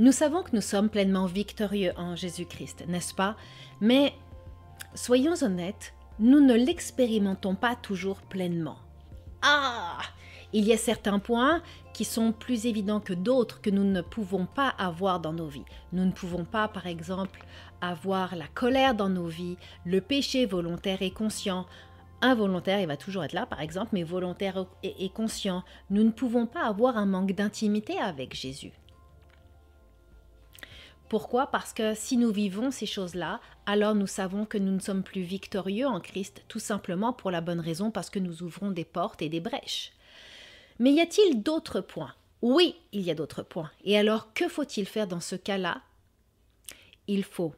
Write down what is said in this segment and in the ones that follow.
Nous savons que nous sommes pleinement victorieux en Jésus-Christ, n'est-ce pas? Mais soyons honnêtes, nous ne l'expérimentons pas toujours pleinement. Ah Il y a certains points qui sont plus évidents que d'autres que nous ne pouvons pas avoir dans nos vies. Nous ne pouvons pas, par exemple, avoir la colère dans nos vies, le péché volontaire et conscient. Involontaire, il va toujours être là, par exemple, mais volontaire et, conscient. Nous ne pouvons pas avoir un manque d'intimité avec Jésus. Pourquoi? Parce que si nous vivons ces choses-là, alors nous savons que nous ne sommes plus victorieux en Christ, tout simplement pour la bonne raison parce que nous ouvrons des portes et des brèches. Mais y a-t-il d'autres points? Oui, il y a d'autres points. Et alors, que faut-il faire dans ce cas-là? Il faut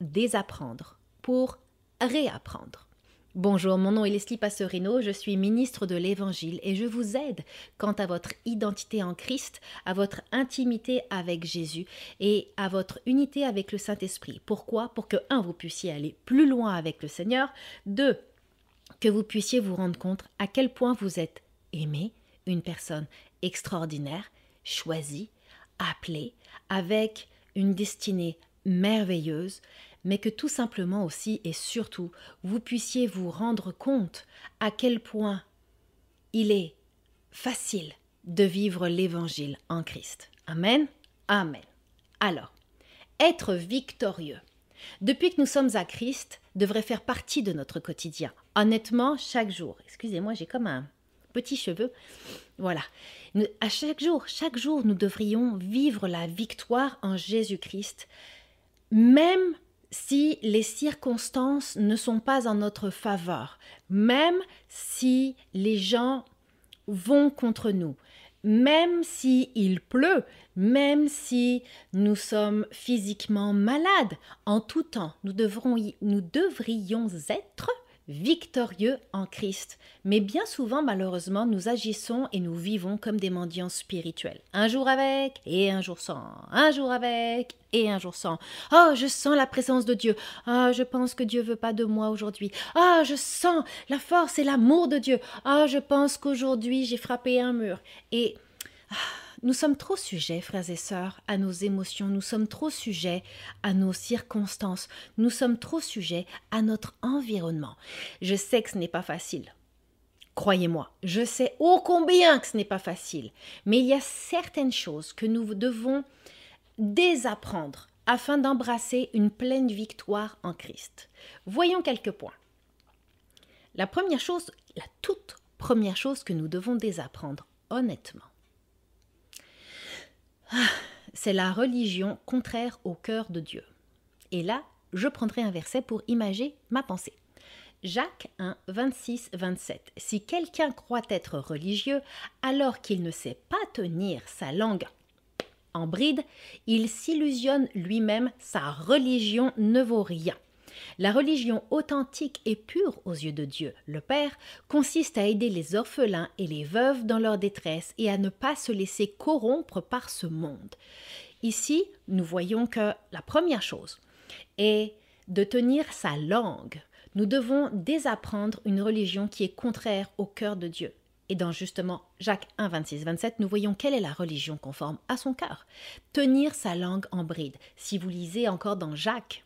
désapprendre pour réapprendre. Bonjour, mon nom est Leslie Passerino, je suis ministre de l'Évangile et je vous aide quant à votre identité en Christ, à votre intimité avec Jésus et à votre unité avec le Saint-Esprit. Pourquoi? Pour que, un, vous puissiez aller plus loin avec le Seigneur, deux, que vous puissiez vous rendre compte à quel point vous êtes aimé, une personne extraordinaire, choisie, appelée, avec une destinée merveilleuse, mais que tout simplement aussi et surtout vous puissiez vous rendre compte à quel point il est facile de vivre l'évangile en Christ. Amen. Amen. Alors, être victorieux. Depuis que nous sommes à Christ, devrait faire partie de notre quotidien. Honnêtement, chaque jour. Excusez-moi, j'ai comme un petit cheveu. Voilà. À chaque jour, chaque jour, nous devrions vivre la victoire en Jésus-Christ, même si les circonstances ne sont pas en notre faveur, même si les gens vont contre nous, même si il pleut, même si nous sommes physiquement malades, en tout temps, nous, devrons nous devrions être victorieux en Christ. Mais bien souvent, malheureusement, nous agissons et nous vivons comme des mendiants spirituels. Un jour avec et un jour sans. Un jour avec et un jour sans. Oh, je sens la présence de Dieu. Ah, oh, je pense que Dieu veut pas de moi aujourd'hui. Ah, oh, je sens la force et l'amour de Dieu. Ah, oh, je pense qu'aujourd'hui j'ai frappé un mur. Et ah, nous sommes trop sujets, frères et sœurs, à nos émotions, nous sommes trop sujets à nos circonstances, nous sommes trop sujets à notre environnement. Je sais que ce n'est pas facile. Croyez-moi, je sais ô combien que ce n'est pas facile, mais il y a certaines choses que nous devons désapprendre afin d'embrasser une pleine victoire en Christ. Voyons quelques points. La première chose, la toute première chose que nous devons désapprendre, honnêtement, c'est la religion contraire au cœur de Dieu. Et là, je prendrai un verset pour imager ma pensée. Jacques 1, 26, 27. Si quelqu'un croit être religieux alors qu'il ne sait pas tenir sa langue en bride, il s'illusionne lui-même, sa religion ne vaut rien. La religion authentique et pure aux yeux de Dieu, le Père, consiste à aider les orphelins et les veuves dans leur détresse et à ne pas se laisser corrompre par ce monde. Ici, nous voyons que la première chose est de tenir sa langue. Nous devons désapprendre une religion qui est contraire au cœur de Dieu. Et dans justement Jacques 1, 26, 27, nous voyons quelle est la religion conforme à son cœur. Tenir sa langue en bride. Si vous lisez encore dans Jacques,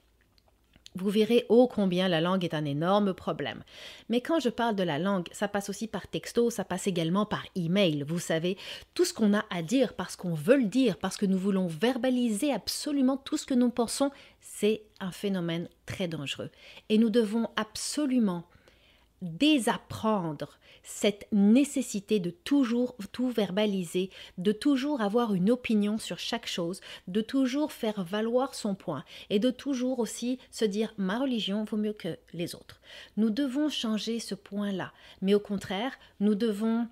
vous verrez ô combien la langue est un énorme problème. Mais quand je parle de la langue, ça passe aussi par texto, ça passe également par email. Vous savez, tout ce qu'on a à dire parce qu'on veut le dire, parce que nous voulons verbaliser absolument tout ce que nous pensons, c'est un phénomène très dangereux. Et nous devons absolument désapprendre cette nécessité de toujours tout verbaliser, de toujours avoir une opinion sur chaque chose, de toujours faire valoir son point et de toujours aussi se dire ma religion vaut mieux que les autres. Nous devons changer ce point-là, mais au contraire, nous devons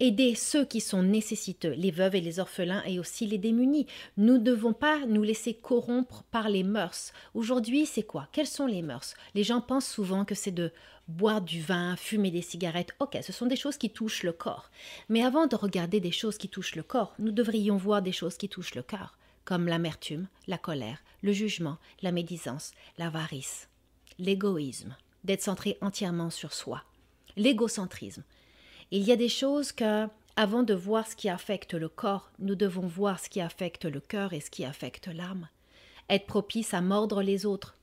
aider ceux qui sont nécessiteux, les veuves et les orphelins et aussi les démunis. Nous ne devons pas nous laisser corrompre par les mœurs. Aujourd'hui, c'est quoi? Quelles sont les mœurs? Les gens pensent souvent que c'est de boire du vin, fumer des cigarettes. Ok, ce sont des choses qui touchent le corps. Mais avant de regarder des choses qui touchent le corps, nous devrions voir des choses qui touchent le cœur, comme l'amertume, la colère, le jugement, la médisance, l'avarice, l'égoïsme, d'être centré entièrement sur soi, l'égocentrisme. Il y a des choses que Avant de voir ce qui affecte le corps, nous devons voir ce qui affecte le cœur et ce qui affecte l'âme. Être propice à mordre les autres.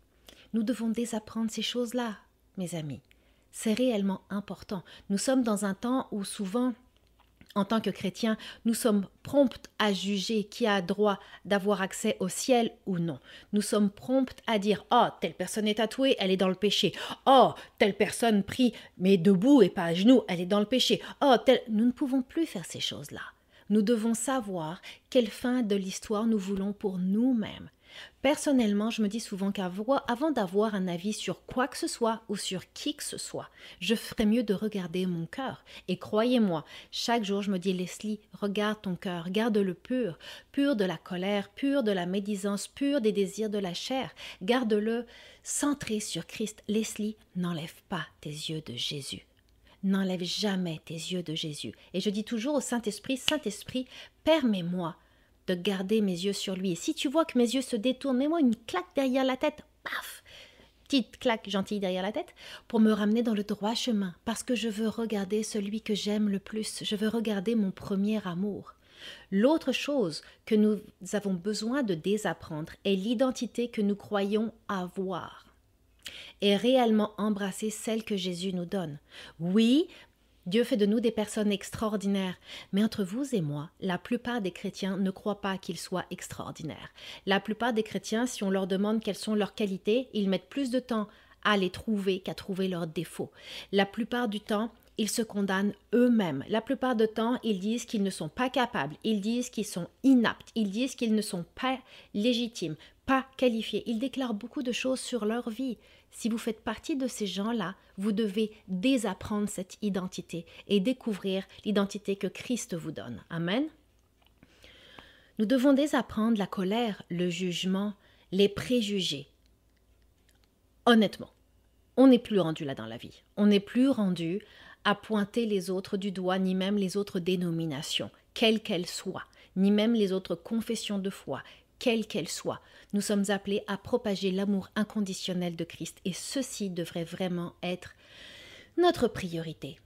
Nous devons désapprendre ces choses-là, mes amis. C'est réellement important. Nous sommes dans un temps où souvent en tant que chrétiens, nous sommes prompts à juger qui a droit d'avoir accès au ciel ou non. Nous sommes prompts à dire Oh, telle personne est tatouée, elle est dans le péché. Oh, telle personne prie, mais debout et pas à genoux, elle est dans le péché. Oh, telle. Nous ne pouvons plus faire ces choses-là. Nous devons savoir quelle fin de l'histoire nous voulons pour nous-mêmes. Personnellement, je me dis souvent qu'avant d'avoir un avis sur quoi que ce soit ou sur qui que ce soit, je ferais mieux de regarder mon cœur. Et croyez-moi, chaque jour je me dis Leslie, regarde ton cœur, garde-le pur, pur de la colère, pur de la médisance, pur des désirs de la chair, garde-le centré sur Christ. Leslie, n'enlève pas tes yeux de Jésus. N'enlève jamais tes yeux de Jésus. Et je dis toujours au Saint-Esprit, Saint-Esprit, permets-moi de garder mes yeux sur lui. Et si tu vois que mes yeux se détournent, mets-moi une claque derrière la tête, paf Petite claque gentille derrière la tête, pour me ramener dans le droit chemin, parce que je veux regarder celui que j'aime le plus, je veux regarder mon premier amour. L'autre chose que nous avons besoin de désapprendre est l'identité que nous croyons avoir et réellement embrasser celle que Jésus nous donne. Oui, Dieu fait de nous des personnes extraordinaires, mais entre vous et moi, la plupart des chrétiens ne croient pas qu'ils soient extraordinaires. La plupart des chrétiens, si on leur demande quelles sont leurs qualités, ils mettent plus de temps à les trouver qu'à trouver leurs défauts. La plupart du temps, ils se condamnent eux-mêmes. La plupart du temps, ils disent qu'ils ne sont pas capables, ils disent qu'ils sont inaptes, ils disent qu'ils ne sont pas légitimes, pas qualifiés. Ils déclarent beaucoup de choses sur leur vie. Si vous faites partie de ces gens-là, vous devez désapprendre cette identité et découvrir l'identité que Christ vous donne. Amen. Nous devons désapprendre la colère, le jugement, les préjugés. Honnêtement, on n'est plus rendu là dans la vie. On n'est plus rendu à pointer les autres du doigt, ni même les autres dénominations, quelles qu'elles soient, ni même les autres confessions de foi, quelle qu'elle soit. Nous sommes appelés à propager l'amour inconditionnel de Christ et ceci devrait vraiment être notre priorité.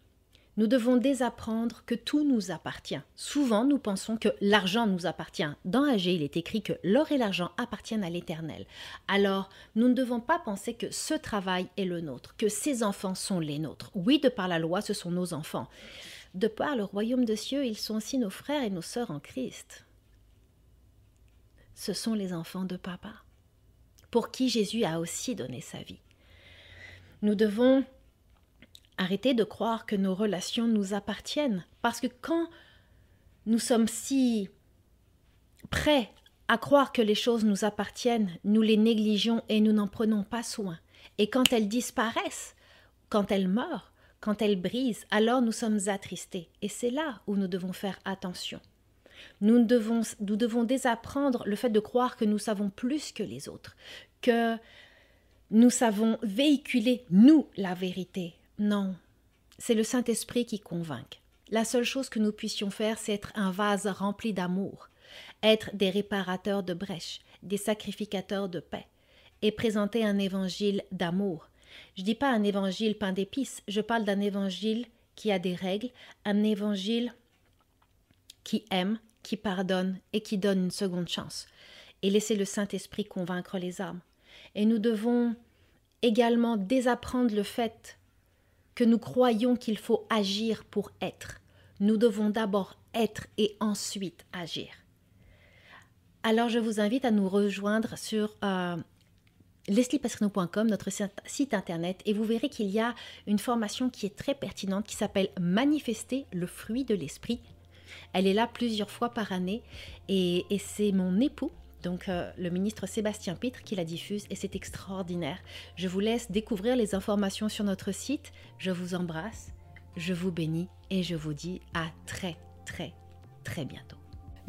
Nous devons désapprendre que tout nous appartient. Souvent, nous pensons que l'argent nous appartient. Dans AG, il est écrit que l'or et l'argent appartiennent à l'Éternel. Alors, nous ne devons pas penser que ce travail est le nôtre, que ces enfants sont les nôtres. Oui, de par la loi, ce sont nos enfants. De par le royaume de cieux, ils sont aussi nos frères et nos sœurs en Christ ce sont les enfants de papa, pour qui Jésus a aussi donné sa vie. Nous devons arrêter de croire que nos relations nous appartiennent, parce que quand nous sommes si prêts à croire que les choses nous appartiennent, nous les négligeons et nous n'en prenons pas soin. Et quand elles disparaissent, quand elles meurent, quand elles brisent, alors nous sommes attristés. Et c'est là où nous devons faire attention. Nous devons, nous devons désapprendre le fait de croire que nous savons plus que les autres, que nous savons véhiculer, nous, la vérité. Non, c'est le Saint-Esprit qui convainc. La seule chose que nous puissions faire, c'est être un vase rempli d'amour, être des réparateurs de brèches, des sacrificateurs de paix, et présenter un évangile d'amour. Je ne dis pas un évangile pain d'épices, je parle d'un évangile qui a des règles, un évangile qui aime, qui pardonne et qui donne une seconde chance, et laisser le Saint-Esprit convaincre les âmes. Et nous devons également désapprendre le fait que nous croyons qu'il faut agir pour être. Nous devons d'abord être et ensuite agir. Alors je vous invite à nous rejoindre sur euh, notre site internet, et vous verrez qu'il y a une formation qui est très pertinente qui s'appelle Manifester le fruit de l'esprit elle est là plusieurs fois par année et, c'est mon époux donc euh, le ministre Sébastien Pitre qui la diffuse et c'est extraordinaire. Je vous laisse découvrir les informations sur notre site. Je vous embrasse, je vous bénis et je vous dis à très très très bientôt.